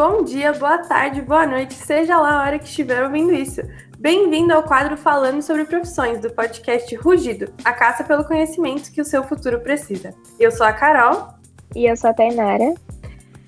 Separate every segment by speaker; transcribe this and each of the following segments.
Speaker 1: bom dia, boa tarde, boa noite, seja lá a hora que estiver ouvindo isso. Bem-vindo ao quadro Falando sobre Profissões, do podcast Rugido, a caça pelo conhecimento que o seu futuro precisa. Eu sou a Carol.
Speaker 2: E eu sou a Tainara.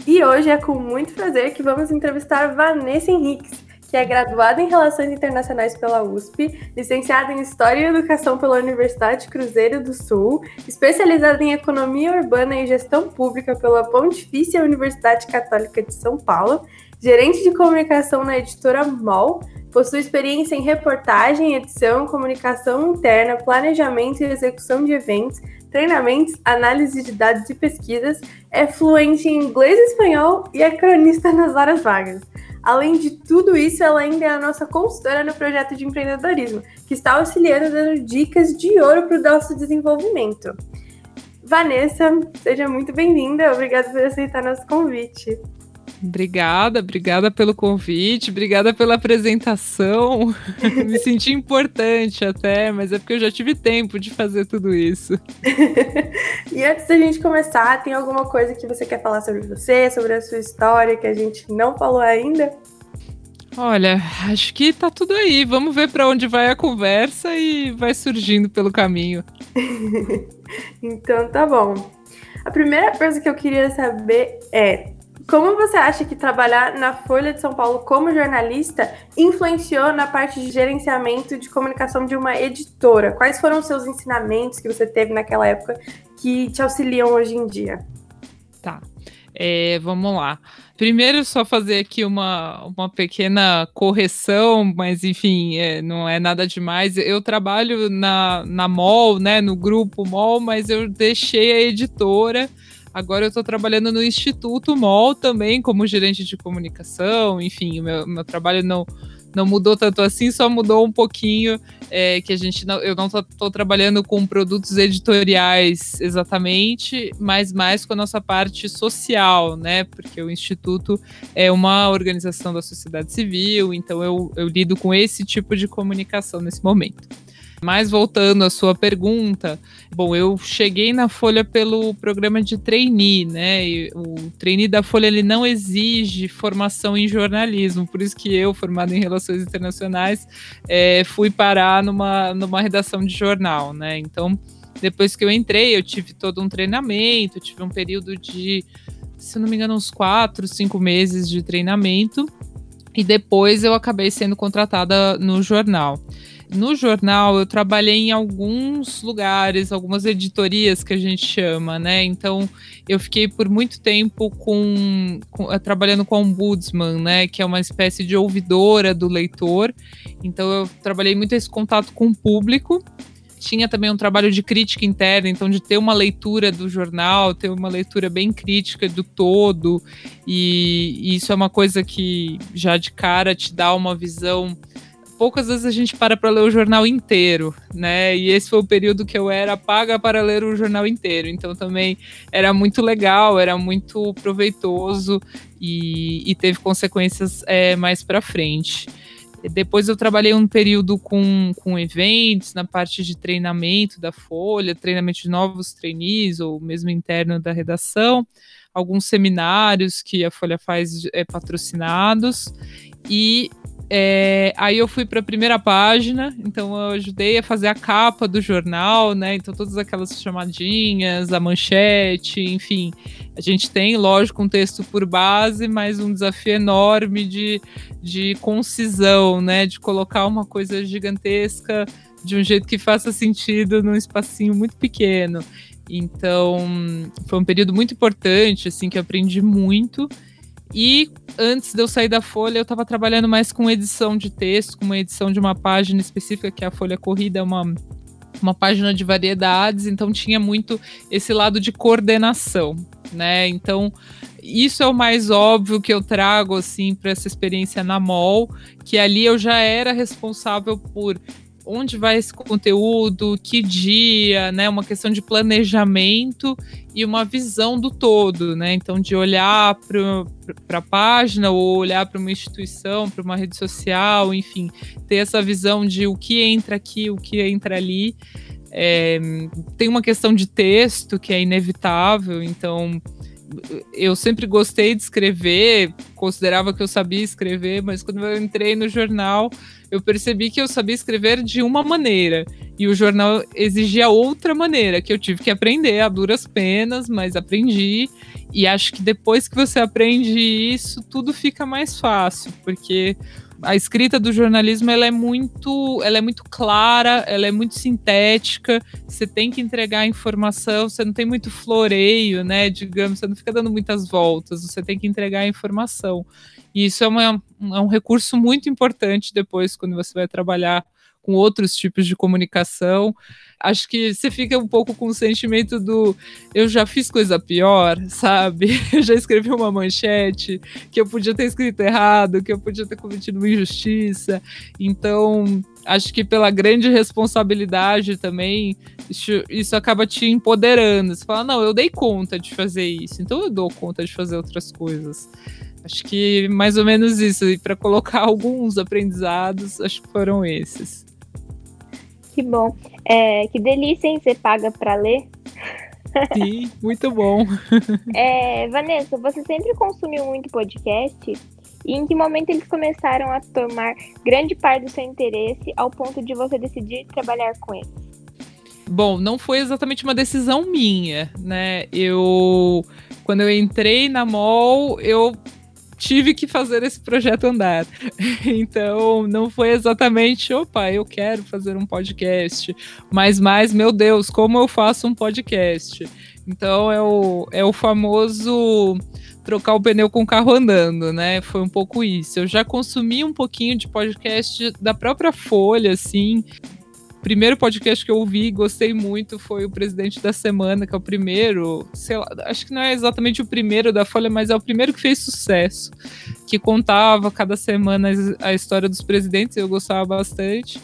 Speaker 1: E hoje é com muito prazer que vamos entrevistar Vanessa Henriques, que é graduada em Relações Internacionais pela USP, licenciada em História e Educação pela Universidade Cruzeiro do Sul, especializada em Economia Urbana e Gestão Pública pela Pontifícia Universidade Católica de São Paulo, gerente de comunicação na editora MOL, possui experiência em reportagem, edição, comunicação interna, planejamento e execução de eventos, treinamentos, análise de dados e pesquisas, é fluente em inglês e espanhol e é cronista nas horas vagas. Além de tudo isso, ela ainda é a nossa consultora no projeto de empreendedorismo, que está auxiliando dando dicas de ouro para o nosso desenvolvimento. Vanessa, seja muito bem-vinda. Obrigada por aceitar nosso convite.
Speaker 3: Obrigada, obrigada pelo convite, obrigada pela apresentação. Me senti importante até, mas é porque eu já tive tempo de fazer tudo isso.
Speaker 1: e antes da gente começar, tem alguma coisa que você quer falar sobre você, sobre a sua história que a gente não falou ainda?
Speaker 3: Olha, acho que tá tudo aí. Vamos ver para onde vai a conversa e vai surgindo pelo caminho.
Speaker 1: então tá bom. A primeira coisa que eu queria saber é como você acha que trabalhar na Folha de São Paulo como jornalista influenciou na parte de gerenciamento de comunicação de uma editora? Quais foram os seus ensinamentos que você teve naquela época que te auxiliam hoje em dia?
Speaker 3: Tá. É, vamos lá. Primeiro, só fazer aqui uma, uma pequena correção, mas enfim, é, não é nada demais. Eu trabalho na, na MOL, né, no grupo MOL, mas eu deixei a editora Agora eu estou trabalhando no Instituto MOL também, como gerente de comunicação, enfim, o meu, meu trabalho não, não mudou tanto assim, só mudou um pouquinho é, que a gente não, eu não estou trabalhando com produtos editoriais exatamente, mas mais com a nossa parte social, né? Porque o Instituto é uma organização da sociedade civil, então eu, eu lido com esse tipo de comunicação nesse momento. Mas voltando à sua pergunta, bom, eu cheguei na Folha pelo programa de trainee, né? E o trainee da Folha ele não exige formação em jornalismo, por isso que eu, formado em relações internacionais, é, fui parar numa, numa redação de jornal, né? Então, depois que eu entrei, eu tive todo um treinamento, tive um período de, se não me engano, uns quatro, cinco meses de treinamento. E depois eu acabei sendo contratada no jornal no jornal eu trabalhei em alguns lugares, algumas editorias que a gente chama, né? Então eu fiquei por muito tempo com, com eh, trabalhando com a ombudsman, né? Que é uma espécie de ouvidora do leitor. Então eu trabalhei muito esse contato com o público. Tinha também um trabalho de crítica interna, então de ter uma leitura do jornal, ter uma leitura bem crítica do todo, e, e isso é uma coisa que já de cara te dá uma visão poucas vezes a gente para para ler o jornal inteiro, né? E esse foi o período que eu era paga para ler o jornal inteiro. Então também era muito legal, era muito proveitoso e, e teve consequências é, mais para frente. Depois eu trabalhei um período com, com eventos, na parte de treinamento da Folha, treinamento de novos trainees, ou mesmo interno da redação, alguns seminários que a Folha faz é, patrocinados, e é, aí eu fui para a primeira página, então eu ajudei a fazer a capa do jornal, né? Então todas aquelas chamadinhas, a manchete, enfim. A gente tem, lógico, um texto por base, mas um desafio enorme de, de concisão, né? De colocar uma coisa gigantesca de um jeito que faça sentido num espacinho muito pequeno. Então, foi um período muito importante, assim, que eu aprendi muito. E antes de eu sair da Folha, eu estava trabalhando mais com edição de texto, com uma edição de uma página específica, que é a Folha Corrida, é uma, uma página de variedades, então tinha muito esse lado de coordenação, né? Então, isso é o mais óbvio que eu trago assim para essa experiência na MOL, que ali eu já era responsável por onde vai esse conteúdo, que dia, né? Uma questão de planejamento e uma visão do todo, né? Então, de olhar para a página ou olhar para uma instituição, para uma rede social, enfim, ter essa visão de o que entra aqui, o que entra ali. É, tem uma questão de texto que é inevitável, então eu sempre gostei de escrever, considerava que eu sabia escrever, mas quando eu entrei no jornal, eu percebi que eu sabia escrever de uma maneira e o jornal exigia outra maneira, que eu tive que aprender a duras penas, mas aprendi. E acho que depois que você aprende isso, tudo fica mais fácil, porque a escrita do jornalismo ela é muito, ela é muito clara, ela é muito sintética. Você tem que entregar a informação, você não tem muito floreio, né? Digamos, você não fica dando muitas voltas. Você tem que entregar a informação. E isso é, uma, é um recurso muito importante depois quando você vai trabalhar com outros tipos de comunicação. Acho que você fica um pouco com o sentimento do eu já fiz coisa pior, sabe? Eu já escrevi uma manchete que eu podia ter escrito errado, que eu podia ter cometido uma injustiça. Então, acho que pela grande responsabilidade também, isso, isso acaba te empoderando. Você fala, não, eu dei conta de fazer isso, então eu dou conta de fazer outras coisas. Acho que mais ou menos isso. E para colocar alguns aprendizados, acho que foram esses.
Speaker 2: Que bom. É, que delícia, hein? Você paga para ler?
Speaker 3: Sim, muito bom.
Speaker 2: É, Vanessa, você sempre consumiu muito podcast? E em que momento eles começaram a tomar grande parte do seu interesse ao ponto de você decidir trabalhar com eles?
Speaker 3: Bom, não foi exatamente uma decisão minha, né? Eu, quando eu entrei na MOL, eu tive que fazer esse projeto andar. Então, não foi exatamente, opa, eu quero fazer um podcast, mas mais, meu Deus, como eu faço um podcast? Então, é o, é o famoso trocar o pneu com o carro andando, né? Foi um pouco isso. Eu já consumi um pouquinho de podcast da própria Folha, assim, primeiro podcast que eu ouvi e gostei muito foi o Presidente da Semana, que é o primeiro, sei lá, acho que não é exatamente o primeiro da Folha, mas é o primeiro que fez sucesso, que contava cada semana a história dos presidentes, eu gostava bastante.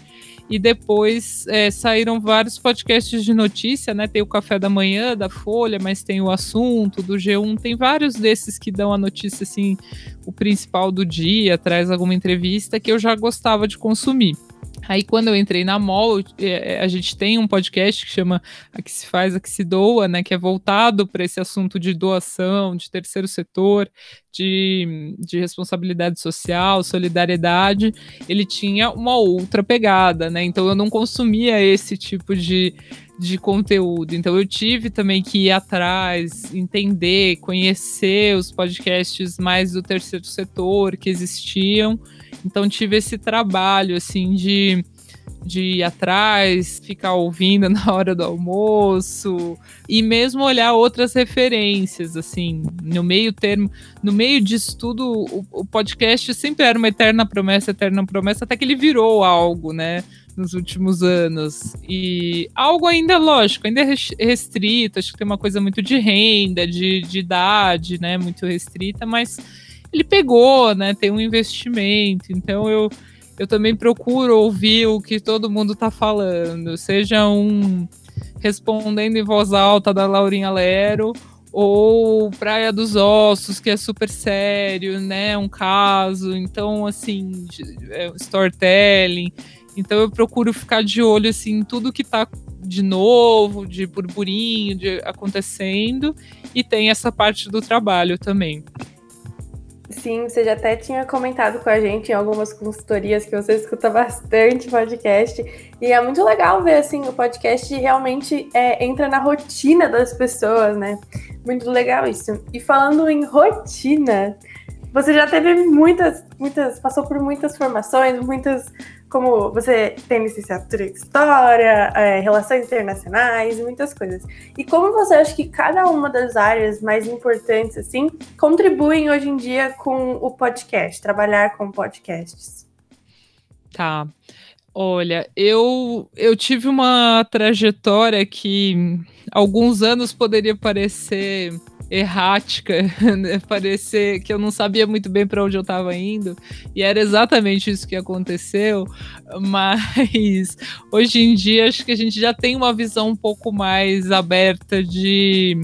Speaker 3: E depois é, saíram vários podcasts de notícia, né? Tem o Café da Manhã da Folha, mas tem o Assunto do G1, tem vários desses que dão a notícia assim, o principal do dia, traz alguma entrevista que eu já gostava de consumir. Aí quando eu entrei na MOL, é, é, a gente tem um podcast que chama A que se faz, a que se doa, né, que é voltado para esse assunto de doação, de terceiro setor, de, de responsabilidade social, solidariedade. Ele tinha uma outra pegada, né? Então eu não consumia esse tipo de de conteúdo. Então eu tive também que ir atrás, entender, conhecer os podcasts mais do terceiro setor que existiam então tive esse trabalho assim de de ir atrás, ficar ouvindo na hora do almoço e mesmo olhar outras referências, assim, no meio termo, no meio disso tudo, o, o, podcast sempre era uma eterna promessa, eterna promessa, até que ele virou algo, né, nos últimos anos. E algo ainda, lógico, ainda é restrito, acho que tem uma coisa muito de renda, de, de idade, né, muito restrita, mas ele pegou, né? Tem um investimento. Então eu, eu também procuro ouvir o que todo mundo está falando, seja um respondendo em voz alta da Laurinha Lero ou Praia dos Ossos, que é super sério, né? Um caso, então assim, é, storytelling. Então eu procuro ficar de olho assim em tudo que está de novo, de burburinho, de acontecendo, e tem essa parte do trabalho também.
Speaker 1: Sim, você já até tinha comentado com a gente em algumas consultorias que você escuta bastante podcast. E é muito legal ver assim, o podcast realmente é, entra na rotina das pessoas, né? Muito legal isso. E falando em rotina, você já teve muitas, muitas, passou por muitas formações, muitas como você tem licenciatura em História, é, Relações Internacionais muitas coisas. E como você acha que cada uma das áreas mais importantes, assim, contribuem hoje em dia com o podcast, trabalhar com podcasts?
Speaker 3: Tá. Olha, eu, eu tive uma trajetória que alguns anos poderia parecer errática, né? parecer que eu não sabia muito bem para onde eu estava indo, e era exatamente isso que aconteceu, mas hoje em dia acho que a gente já tem uma visão um pouco mais aberta de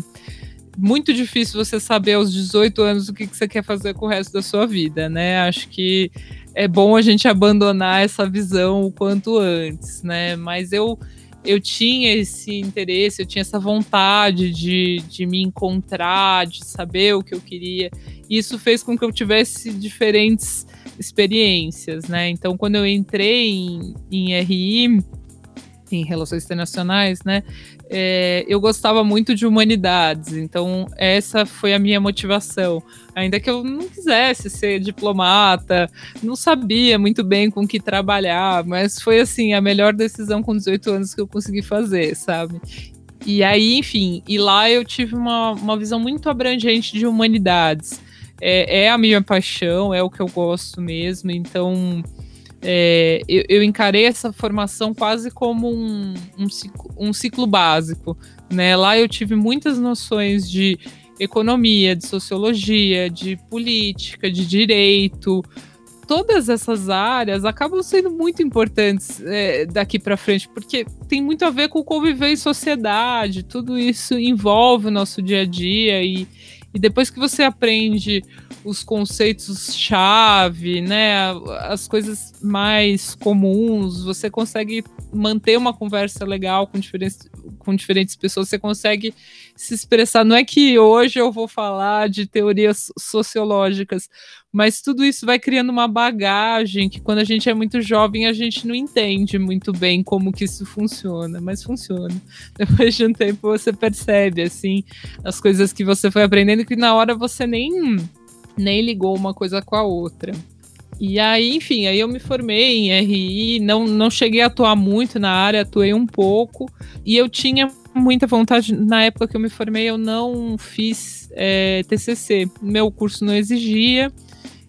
Speaker 3: muito difícil você saber aos 18 anos o que, que você quer fazer com o resto da sua vida, né? Acho que é bom a gente abandonar essa visão o quanto antes, né? Mas eu eu tinha esse interesse, eu tinha essa vontade de, de me encontrar, de saber o que eu queria. Isso fez com que eu tivesse diferentes experiências, né? Então, quando eu entrei em, em RI, em Relações Internacionais, né? É, eu gostava muito de humanidades, então essa foi a minha motivação. Ainda que eu não quisesse ser diplomata, não sabia muito bem com que trabalhar, mas foi assim a melhor decisão com 18 anos que eu consegui fazer, sabe? E aí, enfim, e lá eu tive uma, uma visão muito abrangente de humanidades. É, é a minha paixão, é o que eu gosto mesmo, então é, eu, eu, encarei essa formação quase como um, um, ciclo, um ciclo básico. Né? Lá eu tive muitas noções de economia, de sociologia, de política, de direito. Todas essas áreas acabam sendo muito importantes é, daqui para frente, porque tem muito a ver com conviver em sociedade, tudo isso envolve o nosso dia a dia, e, e depois que você aprende os conceitos-chave, né, as coisas mais comuns, você consegue manter uma conversa legal com diferentes, com diferentes pessoas, você consegue se expressar. Não é que hoje eu vou falar de teorias sociológicas, mas tudo isso vai criando uma bagagem que quando a gente é muito jovem a gente não entende muito bem como que isso funciona, mas funciona. Depois de um tempo você percebe assim as coisas que você foi aprendendo que na hora você nem nem ligou uma coisa com a outra. E aí, enfim, aí eu me formei em RI, não, não cheguei a atuar muito na área, atuei um pouco, e eu tinha muita vontade, na época que eu me formei, eu não fiz é, TCC, meu curso não exigia,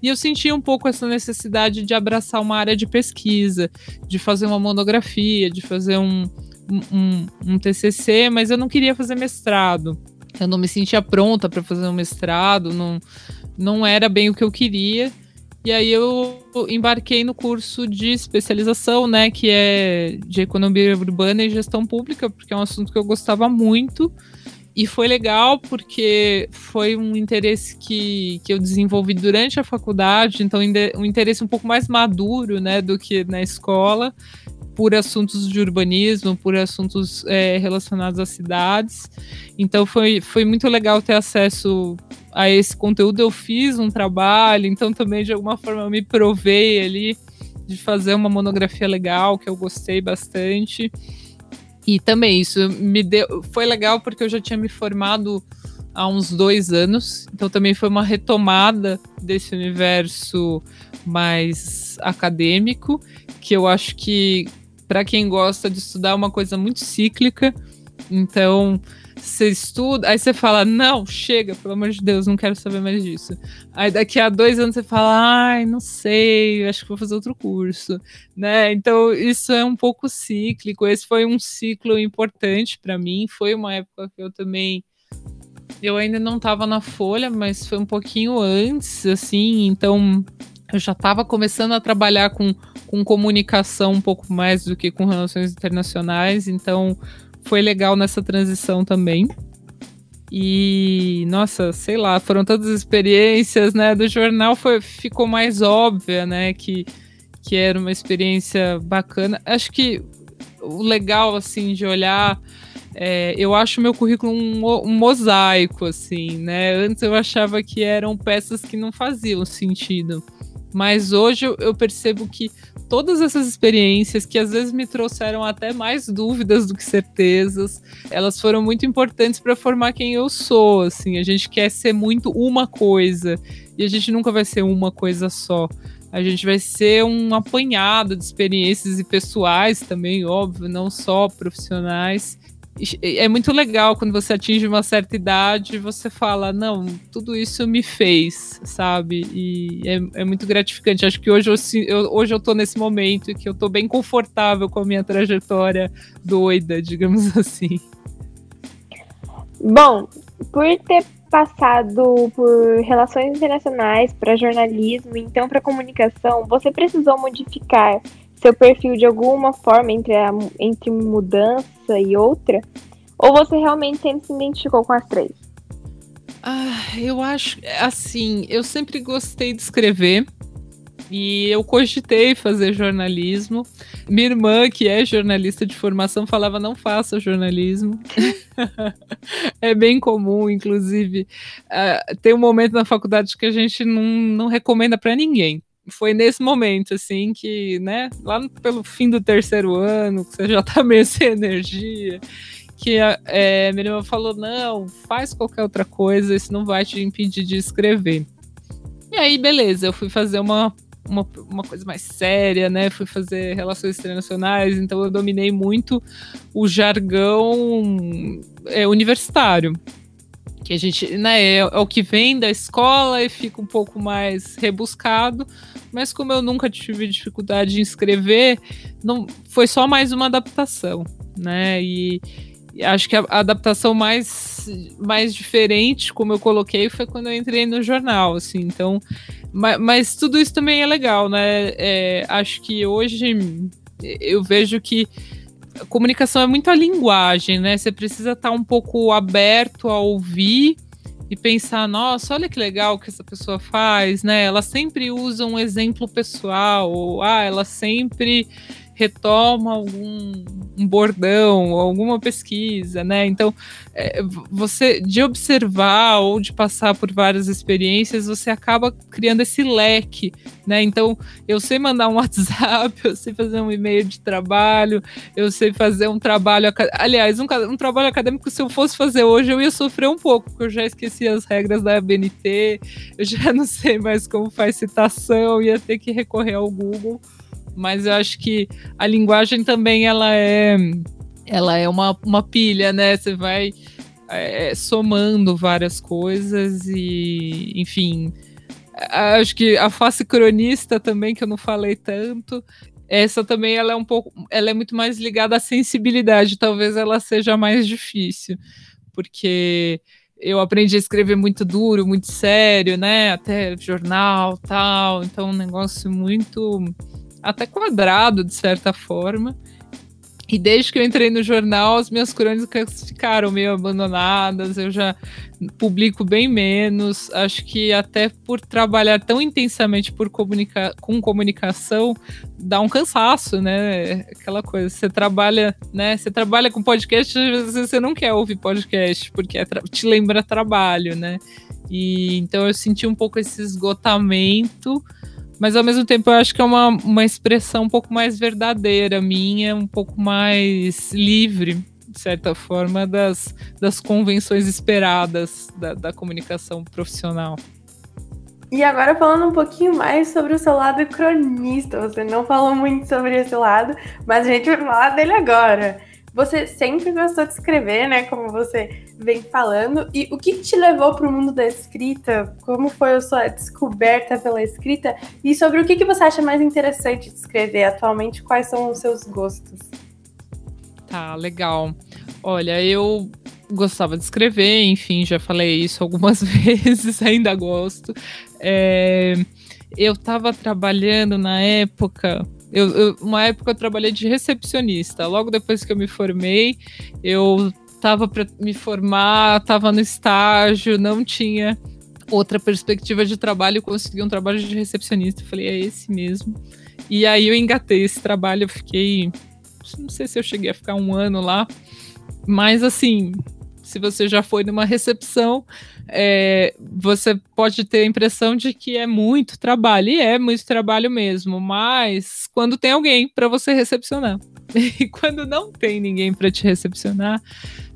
Speaker 3: e eu sentia um pouco essa necessidade de abraçar uma área de pesquisa, de fazer uma monografia, de fazer um, um, um TCC, mas eu não queria fazer mestrado. Eu não me sentia pronta para fazer um mestrado, não, não era bem o que eu queria. E aí eu embarquei no curso de especialização, né, que é de economia urbana e gestão pública, porque é um assunto que eu gostava muito. E foi legal porque foi um interesse que, que eu desenvolvi durante a faculdade, então um interesse um pouco mais maduro, né, do que na escola, por assuntos de urbanismo, por assuntos é, relacionados às cidades. Então foi, foi muito legal ter acesso a esse conteúdo. Eu fiz um trabalho, então também de alguma forma eu me provei ali de fazer uma monografia legal que eu gostei bastante. E também isso me deu, foi legal porque eu já tinha me formado há uns dois anos, então também foi uma retomada desse universo mais acadêmico, que eu acho que para quem gosta de estudar é uma coisa muito cíclica. Então, você estuda, aí você fala, não, chega, pelo amor de Deus, não quero saber mais disso. Aí daqui a dois anos você fala, ai, não sei, acho que vou fazer outro curso, né? Então isso é um pouco cíclico. Esse foi um ciclo importante para mim. Foi uma época que eu também eu ainda não estava na Folha, mas foi um pouquinho antes, assim, então eu já estava começando a trabalhar com, com comunicação um pouco mais do que com relações internacionais, então foi legal nessa transição também. E, nossa, sei lá, foram todas as experiências, né? Do jornal foi, ficou mais óbvia, né? Que, que era uma experiência bacana. Acho que o legal, assim, de olhar. É, eu acho meu currículo um, um, mosaico, assim, né? Antes eu achava que eram peças que não faziam sentido. Mas hoje eu, percebo que todas essas experiências que às vezes me trouxeram até mais dúvidas do que certezas, elas foram muito importantes para formar quem eu sou, assim, a gente quer ser muito uma coisa e a gente nunca vai ser uma coisa só. A gente vai ser um apanhado de experiências e pessoais também, óbvio, não só profissionais é muito legal quando você atinge uma certa idade você fala, não, tudo isso me fez, sabe? E é, é muito gratificante. Acho que hoje eu, eu, hoje eu tô nesse momento que eu tô bem confortável com a minha trajetória doida, digamos assim.
Speaker 2: Bom, por ter passado por relações internacionais para jornalismo, então para comunicação, você precisou modificar seu perfil de alguma forma entre, a, entre mudança e outra? Ou você realmente sempre se identificou com as três?
Speaker 3: Ah, eu acho assim, eu sempre gostei de escrever. E eu cogitei fazer jornalismo. Minha irmã, que é jornalista de formação, falava: não faça jornalismo. é bem comum, inclusive. Uh, tem um momento na faculdade que a gente não, não recomenda para ninguém. Foi nesse momento, assim, que, né, lá no, pelo fim do terceiro ano, que você já tá meio sem energia, que é, minha irmã falou: não, faz qualquer outra coisa, isso não vai te impedir de escrever. E aí, beleza, eu fui fazer uma uma, uma coisa mais séria, né? Fui fazer relações internacionais, então eu dominei muito o jargão é, universitário. Que a gente, né, é, é o que vem da escola e fica um pouco mais rebuscado, mas como eu nunca tive dificuldade em escrever, não foi só mais uma adaptação, né? E, acho que a, a, adaptação mais, mais diferente, como eu coloquei, foi quando eu entrei no jornal, assim, então, mas, mas tudo isso também é legal, né, é, acho que hoje eu vejo que a comunicação é muito a linguagem, né, você precisa estar um pouco aberto a ouvir e pensar, nossa, olha que legal que essa pessoa faz, né, ela sempre usa um exemplo pessoal, ou, ah, ela sempre retoma algum um bordão, alguma pesquisa, né? Então, é, você de observar ou de passar por várias experiências, você acaba criando esse leque, né? Então, eu sei mandar um WhatsApp, eu sei fazer um e-mail de trabalho, eu sei fazer um trabalho, aliás, um, um trabalho acadêmico se eu fosse fazer hoje, eu ia sofrer um pouco, porque eu já esqueci as regras da ABNT, eu já não sei mais como faz citação, ia ter que recorrer ao Google mas eu acho que a linguagem também ela é ela é uma, uma pilha, né? Você vai é, somando várias coisas e, enfim, acho que a face cronista também que eu não falei tanto, essa também ela é um pouco, ela é muito mais ligada à sensibilidade, talvez ela seja mais difícil, porque eu aprendi a escrever muito duro, muito sério, né? Até jornal, tal, então um negócio muito até quadrado, de certa forma. E desde que eu entrei no jornal, as minhas crônicas ficaram meio abandonadas, eu já publico bem menos. Acho que até por trabalhar tão intensamente por comunica com comunicação, dá um cansaço, né? Aquela coisa, você trabalha, né? Você trabalha com podcast, às vezes você não quer ouvir podcast, porque é te lembra trabalho, né? E então eu senti um pouco esse esgotamento mas ao mesmo tempo eu acho que é uma, uma expressão um pouco mais verdadeira minha, um pouco mais livre, de certa forma, das, das convenções esperadas da, da comunicação profissional.
Speaker 1: E agora falando um pouquinho mais sobre o seu lado cronista, você não falou muito sobre esse lado, mas a gente vai falar dele agora. Você sempre gostou de escrever, né? Como você vem falando. E o que te levou para o mundo da escrita? Como foi a sua descoberta pela escrita? E sobre o que, que você acha mais interessante de escrever atualmente? Quais são os seus gostos?
Speaker 3: Tá, legal. Olha, eu gostava de escrever, enfim, já falei isso algumas vezes, ainda gosto. É, eu estava trabalhando na época eu, eu, uma época eu trabalhei de recepcionista. Logo depois que eu me formei, eu estava para me formar, estava no estágio, não tinha outra perspectiva de trabalho, consegui um trabalho de recepcionista. Falei, é esse mesmo. E aí eu engatei esse trabalho, eu fiquei. Não sei se eu cheguei a ficar um ano lá, mas assim, se você já foi numa recepção, é, você pode ter a impressão de que é muito trabalho, e é muito trabalho mesmo, mas quando tem alguém para você recepcionar. E quando não tem ninguém para te recepcionar,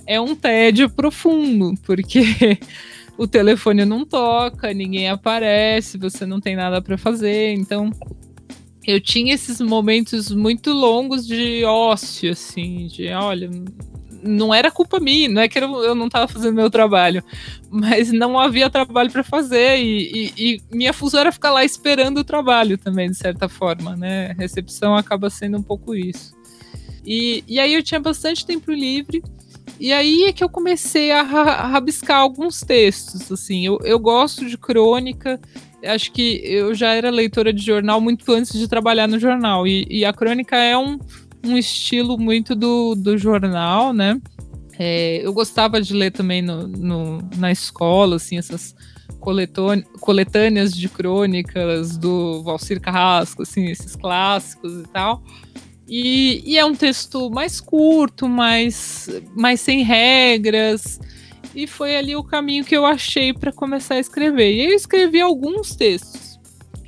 Speaker 3: é um tédio profundo, porque o telefone não toca, ninguém aparece, você não tem nada para fazer, então eu tinha esses momentos muito longos de ócio, assim, de olha, não era culpa minha, não é que eu, eu não estava fazendo meu trabalho, mas não havia trabalho para fazer e, e, e, minha função era ficar lá esperando o trabalho também, de certa forma, né? recepção acaba sendo um pouco isso. E, e aí eu tinha bastante tempo livre. E aí é que eu comecei a, rabiscar alguns textos, assim. Eu, eu gosto de crônica, acho que eu já era leitora de jornal muito antes de trabalhar no jornal. E, e a crônica é um, um estilo muito do, do jornal, né? É, eu gostava de ler também no, no, na escola, assim, essas coletâneas de crônicas do Valcir Carrasco, assim, esses clássicos e tal. E, e, é um texto mais curto, mais, mais sem regras. E foi ali o caminho que eu achei para começar a escrever. E eu escrevi alguns textos,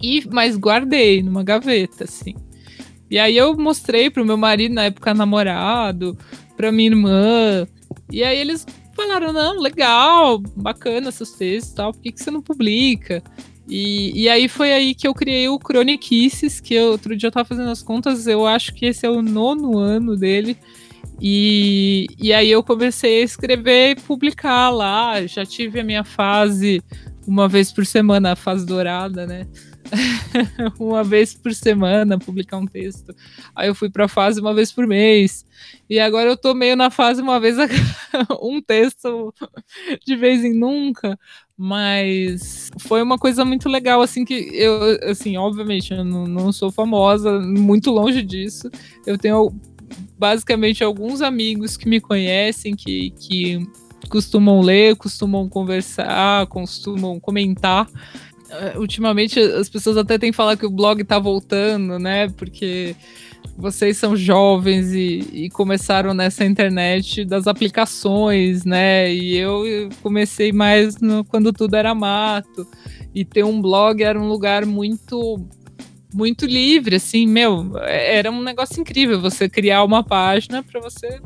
Speaker 3: e mas guardei numa gaveta, assim. E aí eu mostrei pro meu marido, na época namorado, pra minha irmã. E aí eles falaram: não, legal, bacana seus textos tal, por que, que você não publica? E, e aí foi aí que eu criei o Chroniquices, que eu, outro dia eu tava fazendo as contas, eu acho que esse é o nono ano dele. E, e aí eu comecei a escrever e publicar lá. Já tive a minha fase uma vez por semana, a fase dourada, né? uma vez por semana publicar um texto. Aí eu fui para a fase uma vez por mês. E agora eu tô meio na fase uma vez a... um texto de vez em nunca. Mas foi uma coisa muito legal, assim, que eu, assim, obviamente, eu não, não sou famosa, muito longe disso. Eu tenho basicamente alguns amigos que me conhecem, que, que costumam ler, costumam conversar, costumam comentar ultimamente as pessoas até têm falado que o blog tá voltando, né? Porque vocês são jovens e, e, começaram nessa internet das aplicações, né? E eu comecei mais no, quando tudo era mato. E ter um blog era um lugar muito muito livre, assim, meu, era um negócio incrível você criar uma página para você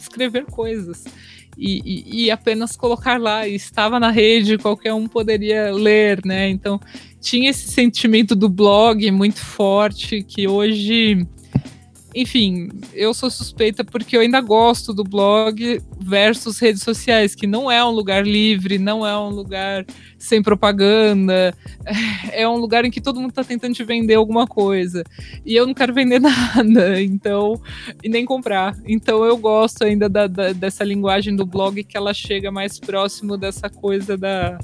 Speaker 3: escrever coisas e, e, apenas colocar lá. E estava na rede, qualquer um poderia ler, né? Então tinha esse sentimento do blog muito forte que hoje enfim, eu sou suspeita porque eu ainda gosto do blog versus redes sociais, que não é um lugar livre, não é um lugar sem propaganda, é um lugar em que todo mundo está tentando te vender alguma coisa. E eu não quero vender nada, então, e nem comprar. Então eu gosto ainda da, da, dessa linguagem do blog que ela chega mais próximo dessa coisa da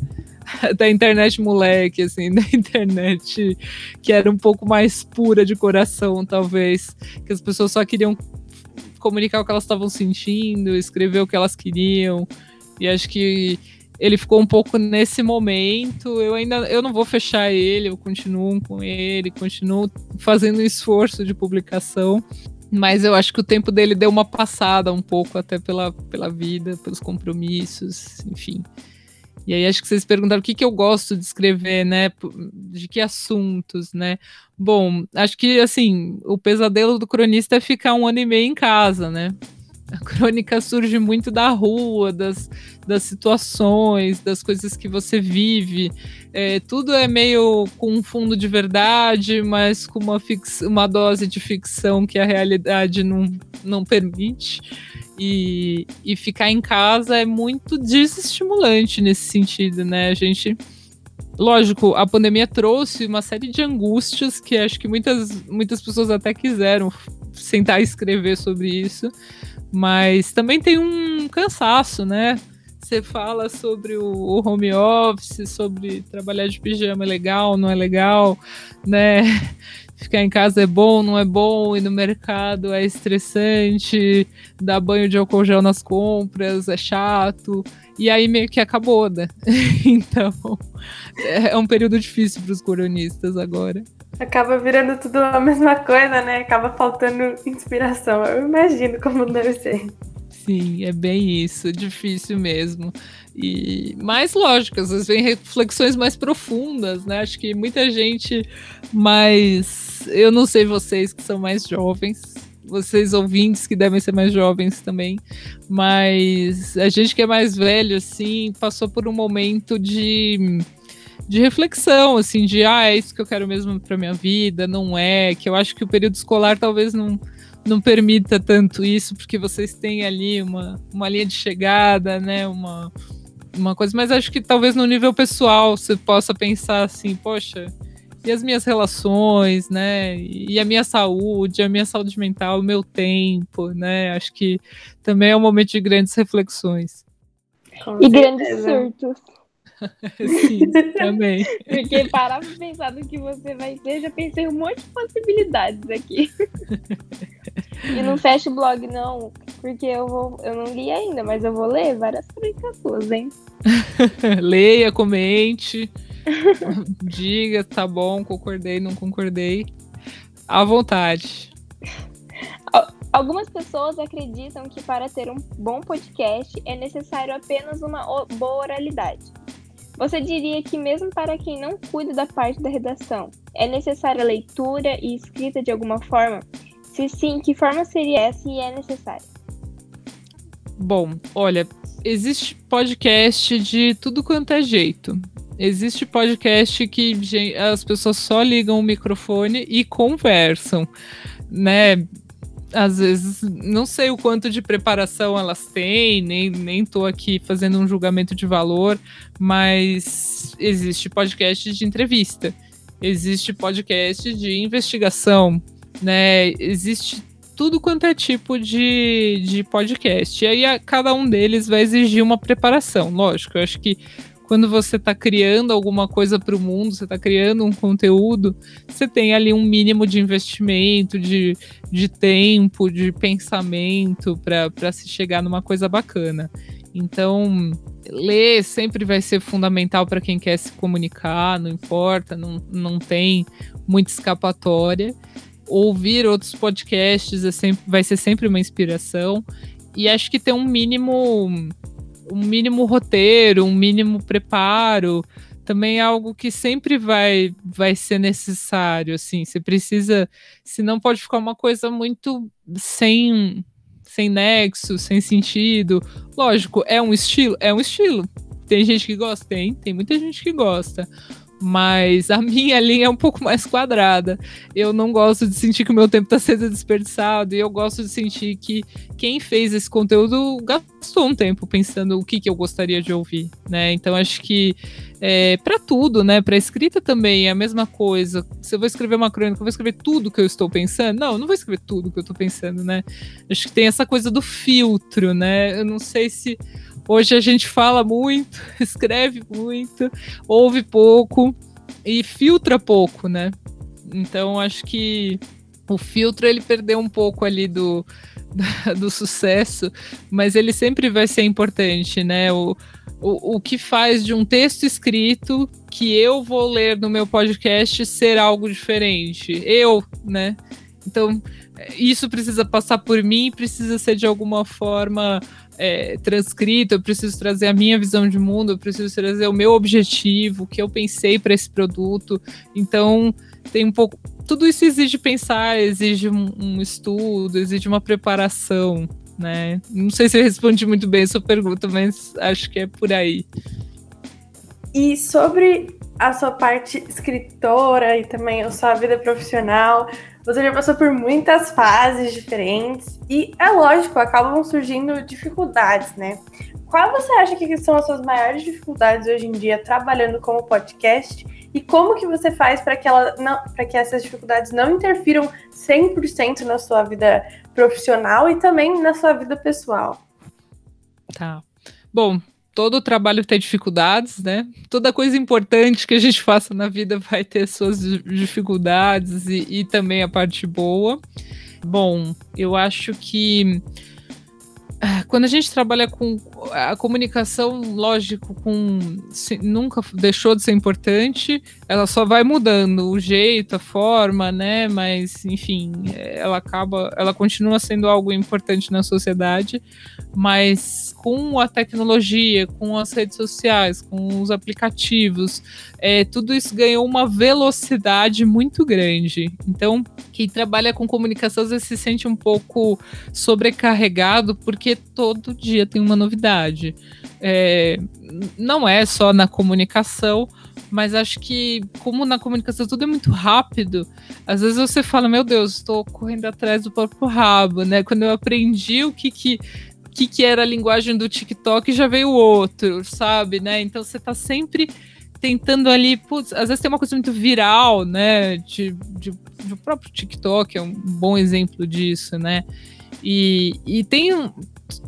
Speaker 3: da internet moleque, assim, da internet que era um pouco mais pura de coração, talvez. Que as pessoas só queriam comunicar o que elas estavam sentindo, escrever o que elas queriam. E acho que ele ficou um pouco nesse momento. Eu ainda eu não vou fechar ele, eu continuo com ele, continuo fazendo esforço de publicação. Mas eu acho que o tempo dele deu uma passada um pouco, até pela, pela vida, pelos compromissos, enfim. E aí acho que vocês perguntaram o que, que eu gosto de escrever, né? De que assuntos, né? Bom, acho que assim, o pesadelo do cronista é ficar um ano e meio em casa, né? A crônica surge muito da rua, das, das situações, das coisas que você vive. É, tudo é meio com um fundo de verdade, mas com uma, fix, uma dose de ficção que a realidade não, não permite. E, e ficar em casa é muito desestimulante nesse sentido, né? A gente. Lógico, a pandemia trouxe uma série de angústias que acho que muitas, muitas pessoas até quiseram sentar e escrever sobre isso, mas também tem um cansaço, né? Você fala sobre o home office, sobre trabalhar de pijama é legal, não é legal, né? ficar em casa é bom, não é bom, ir no mercado é estressante, dar banho de álcool gel nas compras é chato. E aí meio que acabou, né? então é um período difícil para os coronistas agora.
Speaker 1: Acaba virando tudo a mesma coisa, né? Acaba faltando inspiração. Eu imagino como deve ser.
Speaker 3: Sim, é bem isso, difícil mesmo. E mais lógico, às vezes vem reflexões mais profundas, né? Acho que muita gente mais. Eu não sei vocês que são mais jovens, vocês ouvintes que devem ser mais jovens também, mas a gente que é mais velho, assim, passou por um momento de, de reflexão, assim, de ah, é isso que eu quero mesmo para minha vida, não é, que eu acho que o período escolar talvez não não permita tanto isso, porque vocês têm ali uma, uma linha de chegada, né? Uma, uma coisa, mas acho que talvez no nível pessoal você possa pensar assim, poxa, e as minhas relações, né? E a minha saúde, a minha saúde mental, o meu tempo, né? Acho que também é um momento de grandes reflexões.
Speaker 2: Com e certeza. grandes surtos.
Speaker 3: Sim, também.
Speaker 2: Porque parar pra pensar no que você vai ter, já pensei um monte de possibilidades aqui. e não fecha o blog, não. porque eu, vou, eu não li ainda, mas eu vou ler várias crônicas suas, hein?
Speaker 3: Leia, comente, diga, tá bom, concordei, não concordei. À vontade.
Speaker 2: Algumas pessoas acreditam que para ter um bom podcast é necessário apenas uma boa oralidade. Você diria que, mesmo para quem não cuida da parte da redação, é necessária leitura e escrita de alguma forma? Se sim, que forma seria essa e é necessária?
Speaker 3: Bom, olha, existe podcast de tudo quanto é jeito. Existe podcast que as pessoas só ligam o microfone e conversam, né? Às vezes, não sei o quanto de preparação elas têm, nem, nem tô aqui fazendo um julgamento de valor, mas existe podcast de entrevista, existe podcast de investigação, né? Existe tudo quanto é tipo de, de podcast. E aí a, cada um deles vai exigir uma preparação. Lógico, eu acho que quando você está criando alguma coisa para o mundo, você está criando um conteúdo, você tem ali um mínimo de investimento, de, de tempo, de pensamento para se chegar numa coisa bacana. Então, ler sempre vai ser fundamental para quem quer se comunicar, não importa, não, não tem muita escapatória ouvir outros podcasts é sempre, vai ser sempre uma inspiração. E acho que ter um mínimo, um mínimo roteiro, um mínimo preparo, também é algo que sempre vai, vai ser necessário. Assim, você precisa, senão pode ficar uma coisa muito sem, sem nexo, sem sentido. Lógico, é um estilo, é um estilo. Tem gente que gosta, tem, tem muita gente que gosta mas a minha linha é um pouco mais quadrada. Eu não gosto de sentir que o meu tempo está sendo desperdiçado e eu gosto de sentir que quem fez esse conteúdo gastou um tempo pensando o que, que eu gostaria de ouvir, né? Então acho que é, para tudo, né? Para escrita também é a mesma coisa. Se eu vou escrever uma crônica, eu vou escrever tudo que eu estou pensando? Não, eu não vou escrever tudo que eu estou pensando, né? Acho que tem essa coisa do filtro, né? Eu não sei se Hoje a gente fala muito, escreve muito, ouve pouco e filtra pouco, né? Então acho que o filtro ele perdeu um pouco ali do, do sucesso, mas ele sempre vai ser importante, né? O, o, o que faz de um texto escrito que eu vou ler no meu podcast ser algo diferente. Eu, né? Então, isso precisa passar por mim, precisa ser de alguma forma é, transcrito, eu preciso trazer a minha visão de mundo, eu preciso trazer o meu objetivo, o que eu pensei para esse produto. Então, tem um pouco. Tudo isso exige pensar, exige um, um estudo, exige uma preparação, né? Não sei se eu respondi muito bem a sua pergunta, mas acho que é por aí.
Speaker 1: E sobre a sua parte escritora e também a sua vida profissional, você já passou por muitas fases diferentes e é lógico, acabam surgindo dificuldades, né? Qual você acha que são as suas maiores dificuldades hoje em dia trabalhando como podcast e como que você faz para que ela não, que essas dificuldades não interfiram 100% na sua vida profissional e também na sua vida pessoal?
Speaker 3: Tá. Bom, todo trabalho tem dificuldades, né? Toda coisa importante que a gente faça na vida vai ter suas dificuldades e, e também a parte boa. Bom, eu acho que ah, quando a gente trabalha com a comunicação, lógico, com se, nunca deixou de ser importante, ela só vai mudando o jeito, a forma, né? Mas, enfim, ela acaba, ela continua sendo algo importante na sociedade, mas com a tecnologia, com as redes sociais, com os aplicativos, é, tudo isso ganhou uma velocidade muito grande. Então, quem trabalha com comunicação às vezes se sente um pouco sobrecarregado, porque todo dia tem uma novidade. É, não é só na comunicação, mas acho que, como na comunicação tudo é muito rápido, às vezes você fala, meu Deus, estou correndo atrás do próprio rabo, né? Quando eu aprendi o que que, que, que era a linguagem do TikTok, já veio outro, sabe, né? Então você está sempre tentando ali, putz, às vezes tem uma coisa muito viral, né? De, de, de, o próprio TikTok é um bom exemplo disso, né? E, e tem,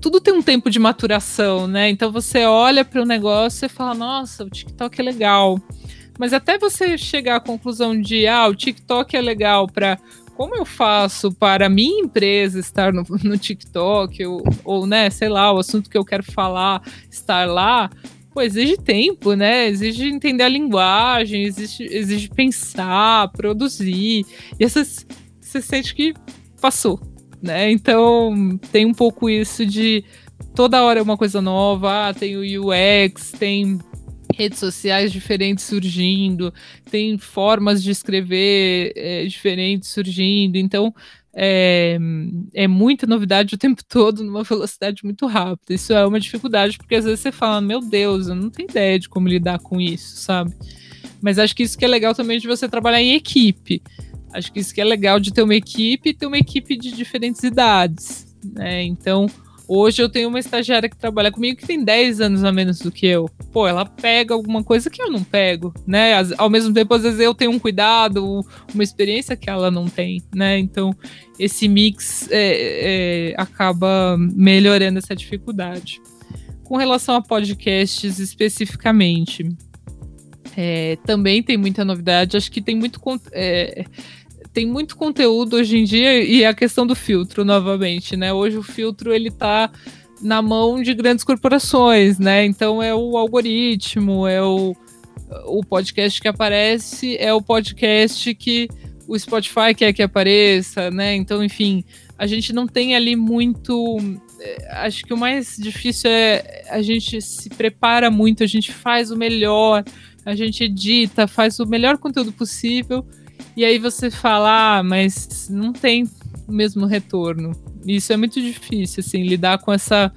Speaker 3: tudo tem um tempo de maturação, né? Então você olha para o negócio e fala, nossa, o TikTok é legal. Mas até você chegar à conclusão de, ah, o TikTok é legal para como eu faço para a minha empresa estar no, no TikTok, ou, ou, né, sei lá, o assunto que eu quero falar estar lá, pô, exige tempo, né? Exige entender a linguagem, exige, exige pensar, produzir. E essas, você sente que passou, né? Então tem um pouco isso de toda hora é uma coisa nova, ah, tem o UX, tem redes sociais diferentes surgindo, tem formas de escrever é, diferentes surgindo, então é, é muita novidade o tempo todo numa velocidade muito rápida. Isso é uma dificuldade, porque às vezes você fala, meu Deus, eu não tenho ideia de como lidar com isso, sabe? Mas acho que isso que é legal também de você trabalhar em equipe. Acho que isso que é legal de ter uma equipe ter uma equipe de diferentes idades. Né? Então, Hoje eu tenho uma estagiária que trabalha comigo que tem 10 anos a menos do que eu. Pô, ela pega alguma coisa que eu não pego, né? Ao mesmo tempo, às vezes eu tenho um cuidado, uma experiência que ela não tem, né? Então, esse mix é, é, acaba melhorando essa dificuldade. Com relação a podcasts especificamente, é, também tem muita novidade. Acho que tem muito. É, tem muito conteúdo hoje em dia e a questão do filtro novamente, né? Hoje o filtro ele tá na mão de grandes corporações, né? Então é o algoritmo, é o, o podcast que aparece, é o podcast que o Spotify quer que apareça, né? Então, enfim, a gente não tem ali muito. Eh, acho que o mais difícil é a gente se prepara muito, a gente faz o melhor, a gente edita, faz o melhor conteúdo possível e aí você fala, ah, mas não tem o mesmo retorno. Isso é muito difícil, assim, lidar com essa.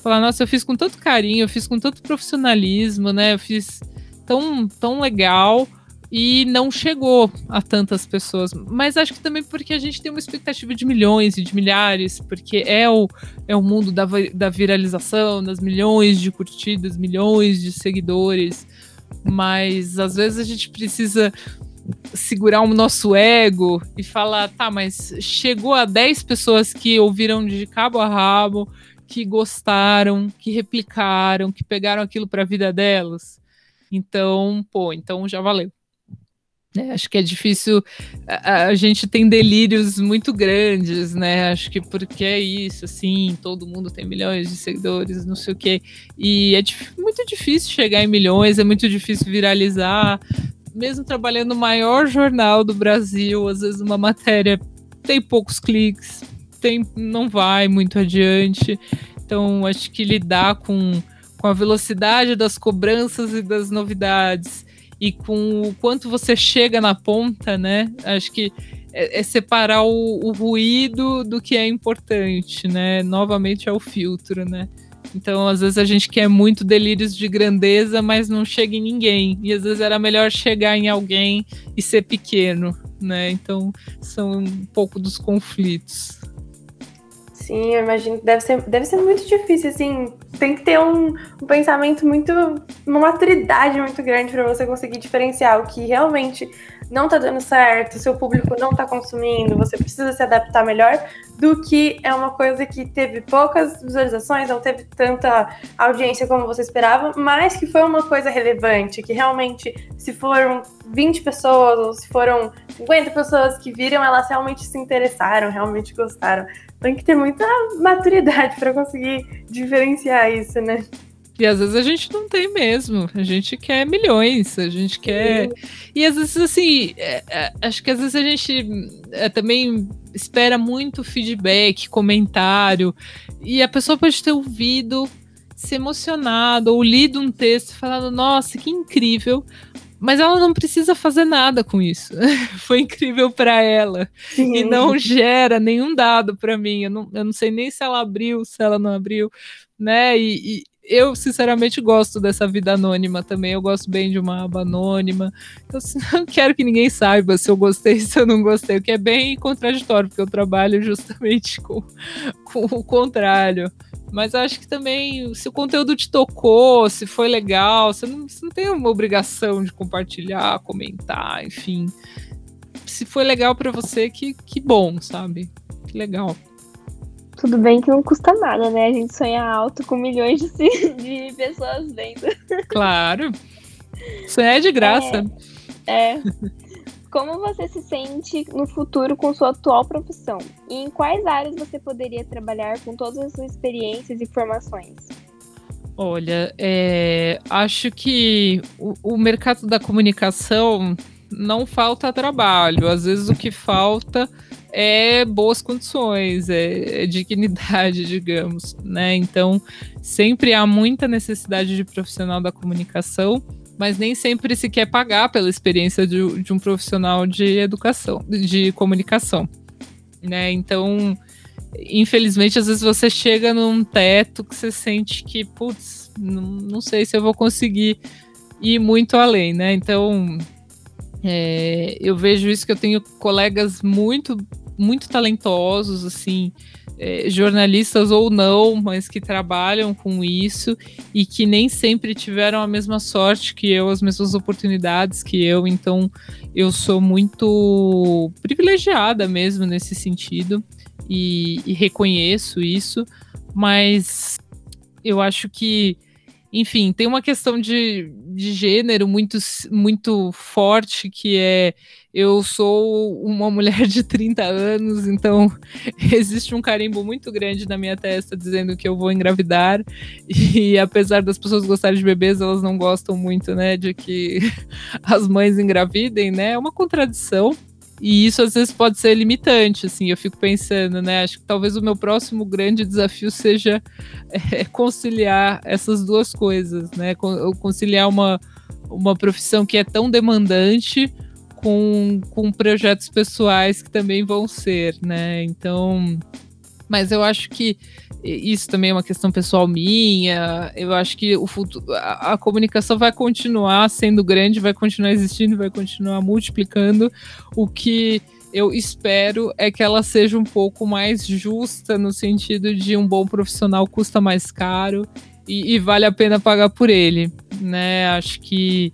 Speaker 3: Falar, nossa, eu fiz com tanto carinho, eu fiz com tanto profissionalismo, né? Eu fiz tão, tão legal e não chegou a tantas pessoas. Mas acho que também porque a gente tem uma expectativa de milhões e de milhares, porque é o, é o mundo da, da viralização, das milhões de curtidas, milhões de seguidores. Mas às vezes a gente precisa segurar o nosso ego e falar, tá, mas chegou a 10 pessoas que ouviram de cabo a rabo, que gostaram, que replicaram, que pegaram aquilo para a vida delas. Então, pô, então já valeu. É, acho que é difícil. A, a, gente tem delírios muito grandes, né? Acho que porque é isso, assim, todo mundo tem milhões de seguidores, não sei o quê. E é muito difícil chegar em milhões, é muito difícil viralizar mesmo trabalhando no maior jornal do Brasil, às vezes uma matéria tem poucos cliques, tem, não vai muito adiante. Então, acho que lidar com, com a velocidade das cobranças e das novidades e com o quanto você chega na ponta, né? Acho que é, é separar o, o ruído do que é importante, né? Novamente é o filtro, né? Então, às vezes a gente quer muito delírios de grandeza, mas não chega em ninguém. E às vezes era melhor chegar em alguém e ser pequeno, né? Então, são um pouco dos conflitos.
Speaker 1: Sim, eu imagino que deve ser, deve ser muito difícil, assim. Tem que ter um, um pensamento muito. uma maturidade muito grande para você conseguir diferenciar o que realmente não tá dando certo, seu público não tá consumindo, você precisa se adaptar melhor, do que é uma coisa que teve poucas visualizações, não teve tanta audiência como você esperava, mas que foi uma coisa relevante, que realmente, se foram 20 pessoas ou se foram 50 pessoas que viram, elas realmente se interessaram, realmente gostaram. Tem que ter muita maturidade para conseguir diferenciar isso, né?
Speaker 3: E às vezes a gente não tem mesmo. A gente quer milhões, a gente quer. E às vezes, assim, é, é, acho que às vezes a gente é, também espera muito feedback, comentário. E a pessoa pode ter ouvido, se emocionado, ou lido um texto e falado, nossa, que incrível. Mas ela não precisa fazer nada com isso. Foi incrível para ela. Sim. E não gera nenhum dado para mim. Eu não, eu não sei nem se ela abriu, se ela não abriu, né? E, e eu, sinceramente, gosto dessa vida anônima também. Eu gosto bem de uma aba anônima. Eu assim, não quero que ninguém saiba se eu gostei, se eu não gostei, o que é bem contraditório, porque eu trabalho justamente com, com o contrário. Mas acho que também, se o conteúdo te tocou, se foi legal, você não, você não tem uma obrigação de compartilhar, comentar, enfim. Se foi legal para você, que, que bom, sabe? Que legal.
Speaker 2: Tudo bem que não custa nada, né? A gente sonha alto com milhões de, de pessoas vendo.
Speaker 3: Claro. Sonhar é de graça.
Speaker 2: É. é. Como você se sente no futuro com sua atual profissão? E em quais áreas você poderia trabalhar com todas as suas experiências e formações?
Speaker 3: Olha, é, acho que o, o mercado da comunicação não falta trabalho. Às vezes o que falta é boas condições, é, é, dignidade, digamos, né? Então, sempre há muita necessidade de profissional da comunicação, mas nem sempre se quer pagar pela experiência de, de um profissional de educação, de comunicação, né? Então, infelizmente, às vezes você chega num teto que você sente que, putz, não, não sei se eu vou conseguir ir muito além, né? Então, é, eu vejo isso que eu tenho colegas muito muito talentosos, assim, é, jornalistas ou não, mas que trabalham com isso e que nem sempre tiveram a mesma sorte que eu, as mesmas oportunidades que eu. Então, eu sou muito privilegiada mesmo nesse sentido e, e reconheço isso, mas eu acho que enfim, tem uma questão de, de gênero muito, muito forte que é eu sou uma mulher de 30 anos, então existe um carimbo muito grande na minha testa dizendo que eu vou engravidar. E apesar das pessoas gostarem de bebês, elas não gostam muito, né, de que as mães engravidem, né? É uma contradição. E isso às vezes pode ser limitante, assim, eu fico pensando, né? Acho que talvez o meu próximo grande desafio seja é, conciliar essas duas coisas, né? Conciliar uma, uma profissão que é tão demandante com, com projetos pessoais que também vão ser, né? Então, mas eu acho que isso também é uma questão pessoal minha. Eu acho que o futuro, a, a, comunicação vai continuar sendo grande, vai continuar existindo, vai continuar multiplicando. O que eu espero é que ela seja um pouco mais justa no sentido de um bom profissional custa mais caro e, e vale a pena pagar por ele, né? Acho que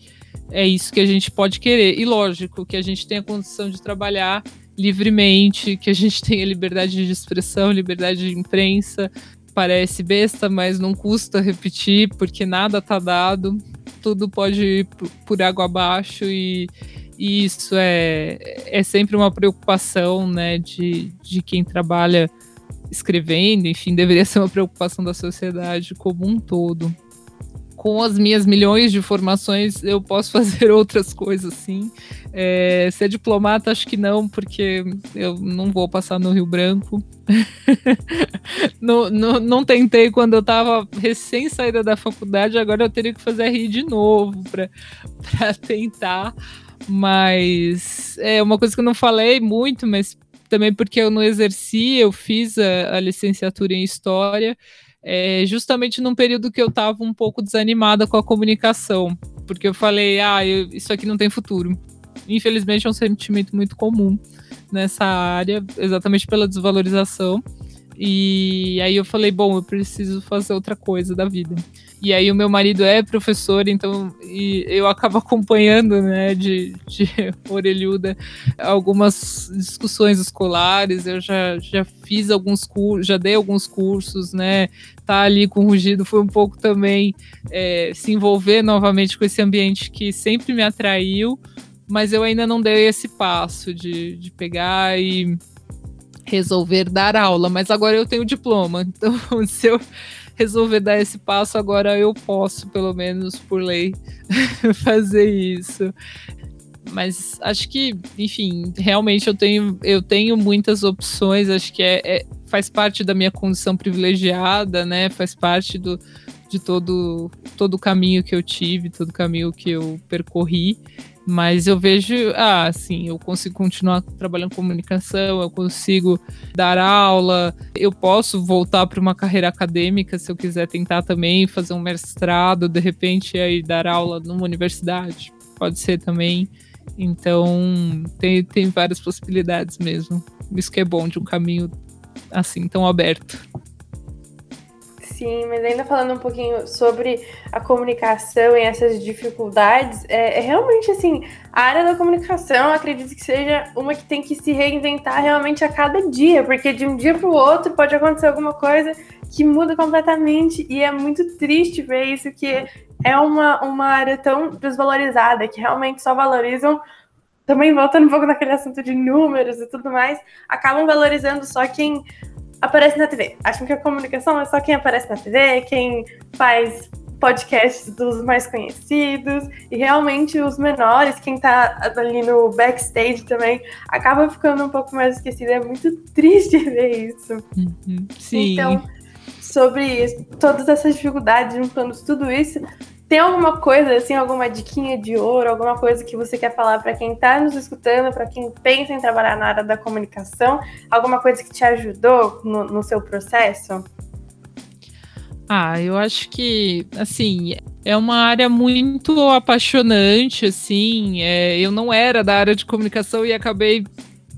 Speaker 3: é isso que a gente pode querer. E lógico que a gente tem a condição de trabalhar livremente, que a gente tenha liberdade de expressão, liberdade de imprensa. Parece besta, mas não custa repetir, porque nada tá dado, tudo pode ir por água abaixo e, e isso é, é sempre uma preocupação né, de, de quem trabalha escrevendo, enfim, deveria ser uma preocupação da sociedade como um todo com as minhas milhões de formações, eu posso fazer outras coisas, sim. É, ser diplomata, acho que não, porque eu não vou passar no Rio Branco. não, não, não, tentei quando eu estava recém saída da faculdade, agora eu teria que fazer RI de novo para tentar. Mas é uma coisa que eu não falei muito, mas também porque eu não exerci, eu fiz a, a licenciatura em História é, justamente num período que eu estava um pouco desanimada com a comunicação, porque eu falei, ah, eu, isso aqui não tem futuro. Infelizmente é um sentimento muito comum nessa área, exatamente pela desvalorização. E aí eu falei, bom, eu preciso fazer outra coisa da vida. E aí o meu marido é professor, então e eu acabo acompanhando, né, de, de orelhuda, algumas discussões escolares. Eu já, já fiz alguns cursos, já dei alguns cursos, né? Tá ali com o Rugido foi um pouco também é, se envolver novamente com esse ambiente que sempre me atraiu, mas eu ainda não dei esse passo de, de pegar e resolver dar aula, mas agora eu tenho diploma, então se eu resolver dar esse passo, agora eu posso, pelo menos por lei, fazer isso. Mas acho que, enfim, realmente eu tenho, eu tenho muitas opções, acho que é, é faz parte da minha condição privilegiada, né? Faz parte do, de todo, todo o caminho que eu tive, todo o caminho que eu percorri. Mas eu vejo, ah, sim, eu consigo continuar trabalhando com comunicação, eu consigo dar aula, eu posso voltar para uma carreira acadêmica se eu quiser tentar também fazer um mestrado, de repente aí dar aula numa universidade, pode ser também. Então, tem, tem várias possibilidades mesmo. Isso que é bom de um caminho assim tão aberto.
Speaker 1: Sim, mas ainda falando um pouquinho sobre a comunicação e essas dificuldades, é, é, realmente assim, a área da comunicação acredito que seja uma que tem que se reinventar realmente a cada dia, porque de um dia para o outro pode acontecer alguma coisa que muda completamente e é muito triste ver isso, que é uma, uma área tão desvalorizada, que realmente só valorizam também voltando um pouco naquele assunto de números e tudo mais, acabam valorizando só quem aparece na TV. Acham que a comunicação é só quem aparece na TV, quem faz podcasts dos mais conhecidos, e realmente os menores, quem tá ali no backstage também, acaba ficando um pouco mais esquecido. É muito triste ver isso.
Speaker 3: Uhum, sim.
Speaker 1: Então, sobre todas essas dificuldades, juntando tudo isso, tem alguma coisa, assim, alguma diquinha de ouro, alguma coisa que você quer falar para quem está nos escutando, para quem pensa em trabalhar na área da comunicação? Alguma coisa que te ajudou no, no seu processo?
Speaker 3: Ah, eu acho que, assim, é uma área muito apaixonante, assim. É, eu não era da área de comunicação e acabei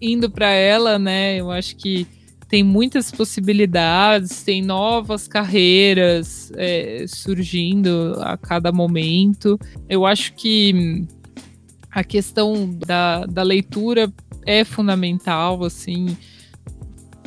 Speaker 3: indo para ela, né? Eu acho que tem muitas possibilidades, tem novas carreiras é, surgindo a cada momento. Eu acho que a questão da, da leitura é fundamental, assim.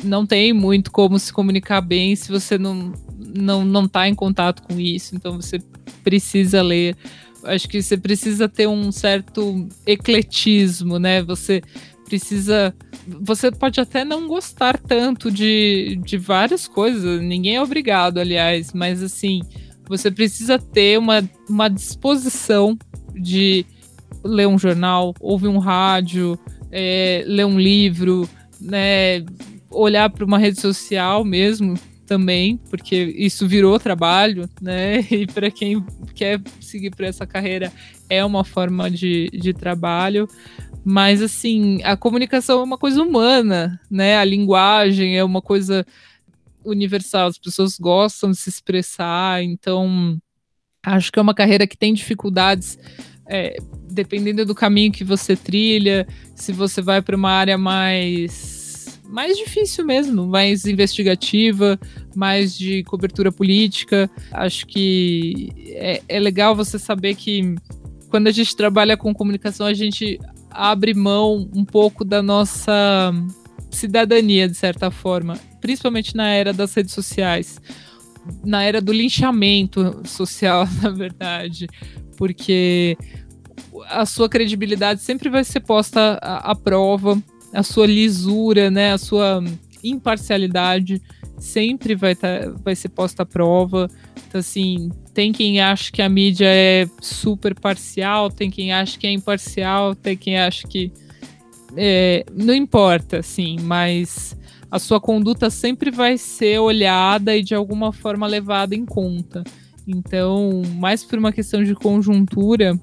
Speaker 3: Não tem muito como se comunicar bem se você não, não, não tá em contato com isso, então você precisa ler. Acho que você precisa ter um certo ecletismo, né? Você precisa. Você pode até não gostar tanto de, de várias coisas, ninguém é obrigado, aliás, mas assim, você precisa ter uma, uma disposição de ler um jornal, ouvir um rádio, é, ler um livro, né, olhar para uma rede social mesmo também, porque isso virou trabalho, né? E para quem quer seguir por essa carreira é uma forma de, de trabalho. Mas, assim, a comunicação é uma coisa humana, né? A linguagem é uma coisa universal, as pessoas gostam de se expressar, então acho que é uma carreira que tem dificuldades. É, dependendo do caminho que você trilha, se você vai para uma área mais mais difícil mesmo, mais investigativa, mais de cobertura política. Acho que é, é legal você saber que quando a gente trabalha com comunicação, a gente abre mão um pouco da nossa cidadania, de certa forma, principalmente na era das redes sociais, na era do linchamento social, na verdade, porque a sua credibilidade sempre vai ser posta à, prova, a sua lisura, né, a sua imparcialidade sempre vai, tá, vai ser posta à prova. Então, assim, tem quem acha que a mídia é super parcial, tem quem acha que é imparcial, tem quem acha que. É, não importa, assim, mas a sua conduta sempre vai ser olhada e de alguma forma levada em conta. Então, mais por uma questão de conjuntura,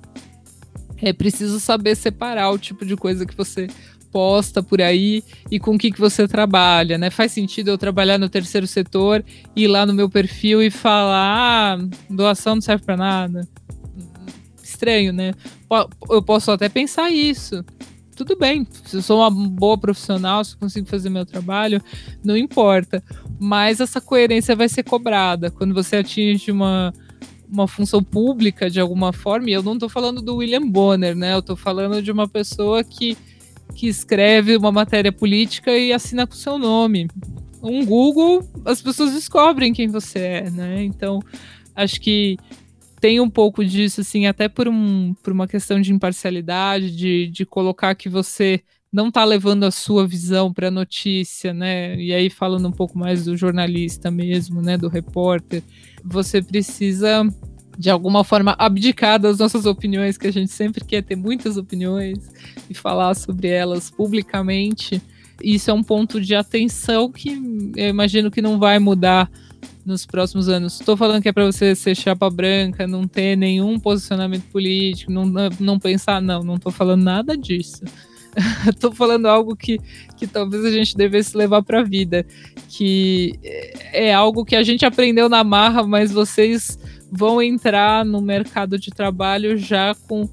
Speaker 3: é preciso saber separar o tipo de coisa que você posta por aí e com o que, que você trabalha, né? Faz sentido eu trabalhar no terceiro setor, ir lá no meu perfil e falar, ah, doação não serve para nada. Estranho, né? Eu posso até pensar isso. Tudo bem, se eu sou uma boa profissional, se eu consigo fazer meu trabalho, não importa. Mas essa coerência vai ser cobrada quando você atinge uma, uma função pública de alguma forma, e eu não estou falando do William Bonner, né? Eu estou falando de uma pessoa que que escreve uma matéria política e assina com seu nome. Um Google, as pessoas descobrem quem você é, né? Então, acho que tem um pouco disso, assim, até por, um, por uma questão de imparcialidade, de, de colocar que você não está levando a sua visão para a notícia, né? E aí falando um pouco mais do jornalista mesmo, né? Do repórter, você precisa de alguma forma abdicar das nossas opiniões, que a gente sempre quer ter muitas opiniões e falar sobre elas publicamente. Isso é um ponto de atenção que eu imagino que não vai mudar nos próximos anos. Estou falando que é para você ser chapa branca, não ter nenhum posicionamento político, não, não pensar, não, não estou falando nada disso. Estou falando algo que, que talvez a gente devesse levar para a vida, que é algo que a gente aprendeu na marra, mas vocês vão entrar no mercado de trabalho já com,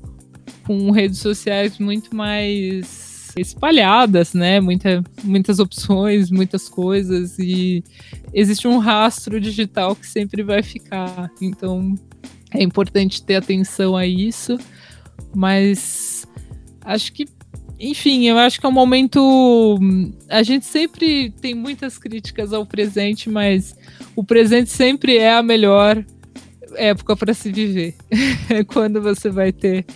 Speaker 3: com redes sociais muito mais espalhadas, né? Muita, muitas opções, muitas coisas e existe um rastro digital que sempre vai ficar. Então é importante ter atenção a isso, mas acho que enfim, eu acho que é um momento. A gente sempre tem muitas críticas ao presente, mas o presente sempre é a melhor época para se viver. Quando você vai ter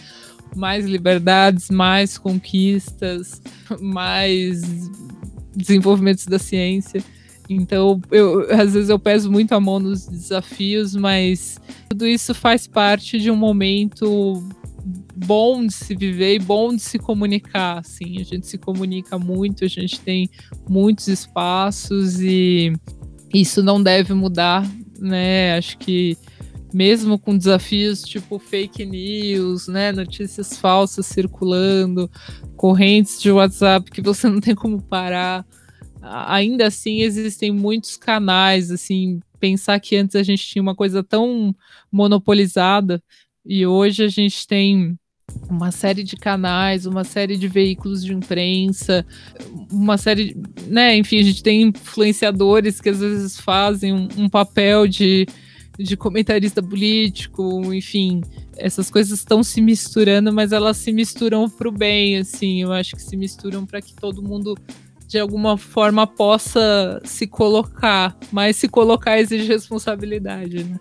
Speaker 3: mais liberdades, mais conquistas, mais desenvolvimentos da ciência. Então, eu, às vezes eu peso muito a mão nos desafios, mas tudo isso faz parte de um momento bom de se viver e bom de se comunicar, assim. A gente se comunica muito, a gente tem muitos espaços e isso não deve mudar, né? Acho que mesmo com desafios tipo fake news, né, notícias falsas circulando, correntes de WhatsApp que você não tem como parar, ainda assim existem muitos canais, assim, pensar que antes a gente tinha uma coisa tão monopolizada e hoje a gente tem uma série de canais, uma série de veículos de imprensa, uma série, né, enfim, a gente tem influenciadores que às vezes fazem um, um papel de, de comentarista político, enfim, essas coisas estão se misturando, mas elas se misturam para o bem, assim, eu acho que se misturam para que todo mundo de alguma forma possa se colocar, mas se colocar exige responsabilidade, né?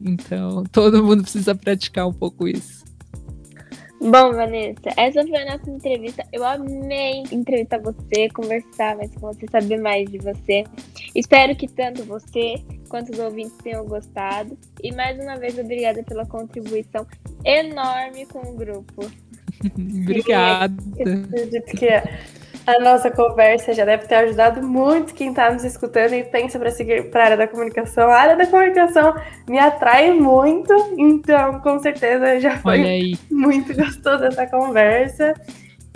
Speaker 3: Então, todo mundo precisa praticar um pouco isso.
Speaker 2: Bom, Vanessa, essa foi a nossa entrevista. Eu amei entrevistar você, conversar mais com você, saber mais de você. Espero que tanto você quanto os ouvintes tenham gostado. E mais uma vez, obrigada pela contribuição enorme com o grupo.
Speaker 3: Obrigada.
Speaker 1: A nossa conversa já deve ter ajudado muito quem está nos escutando e pensa para seguir para a área da comunicação. A área da comunicação me atrai muito, então com certeza já foi muito gostoso essa conversa.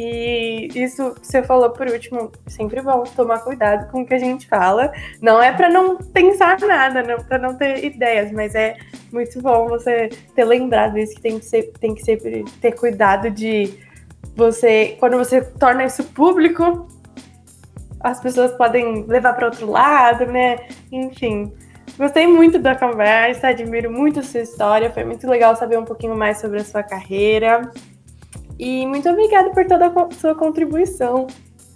Speaker 1: E isso que você falou por último, sempre bom tomar cuidado com o que a gente fala. Não é para não pensar nada, não para não ter ideias, mas é muito bom você ter lembrado isso que tem que, ser, tem que sempre ter cuidado de você, quando você torna isso público, as pessoas podem levar para outro lado, né? Enfim, gostei muito da conversa, admiro muito a sua história, foi muito legal saber um pouquinho mais sobre a sua carreira. E muito obrigada por toda a sua contribuição.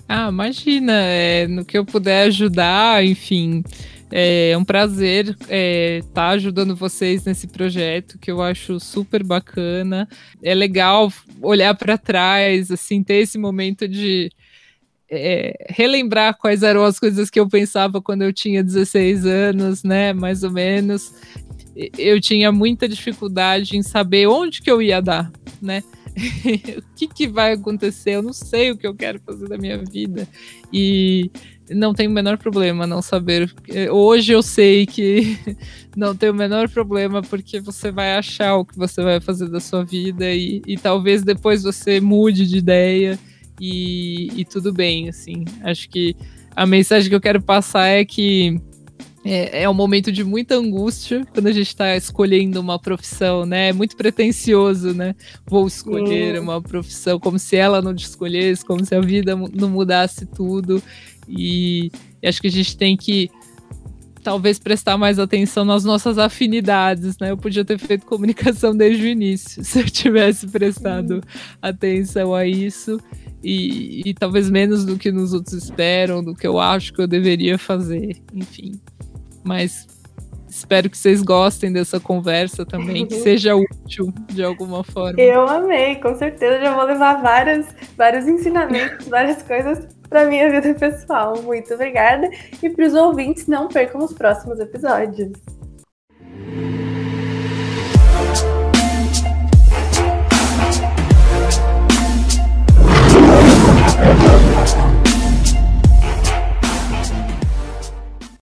Speaker 3: Ah, imagina, é, no que eu puder ajudar, enfim, é um prazer estar é, tá ajudando vocês nesse projeto que eu acho super bacana. É legal olhar para trás, assim, ter esse momento de é, relembrar quais eram as coisas que eu pensava quando eu tinha 16 anos, né? Mais ou menos. Eu tinha muita dificuldade em saber onde que eu ia dar, né? o que, que vai acontecer? Eu não sei o que eu quero fazer da minha vida. E não tem o menor problema não saber. Hoje eu sei que não tem o menor problema, porque você vai achar o que você vai fazer da sua vida e, e talvez depois você mude de ideia e, e tudo bem, assim. Acho que a mensagem que eu quero passar é que é, é um momento de muita angústia quando a gente está escolhendo uma profissão, né? É muito pretencioso, né? Vou escolher uma profissão como se ela não te escolhesse, como se a vida não mudasse tudo. E, e acho que a gente tem que talvez prestar mais atenção nas nossas afinidades, né? Eu podia ter feito comunicação desde o início, se eu tivesse prestado atenção a isso. E, e, talvez menos do que nos outros esperam, do que eu acho que eu deveria fazer, enfim. Mas espero que vocês gostem dessa conversa também, que seja útil de alguma forma.
Speaker 1: Eu amei, com certeza já vou levar vários, vários ensinamentos, várias coisas para minha vida pessoal. Muito obrigada e para os ouvintes não percam os próximos episódios.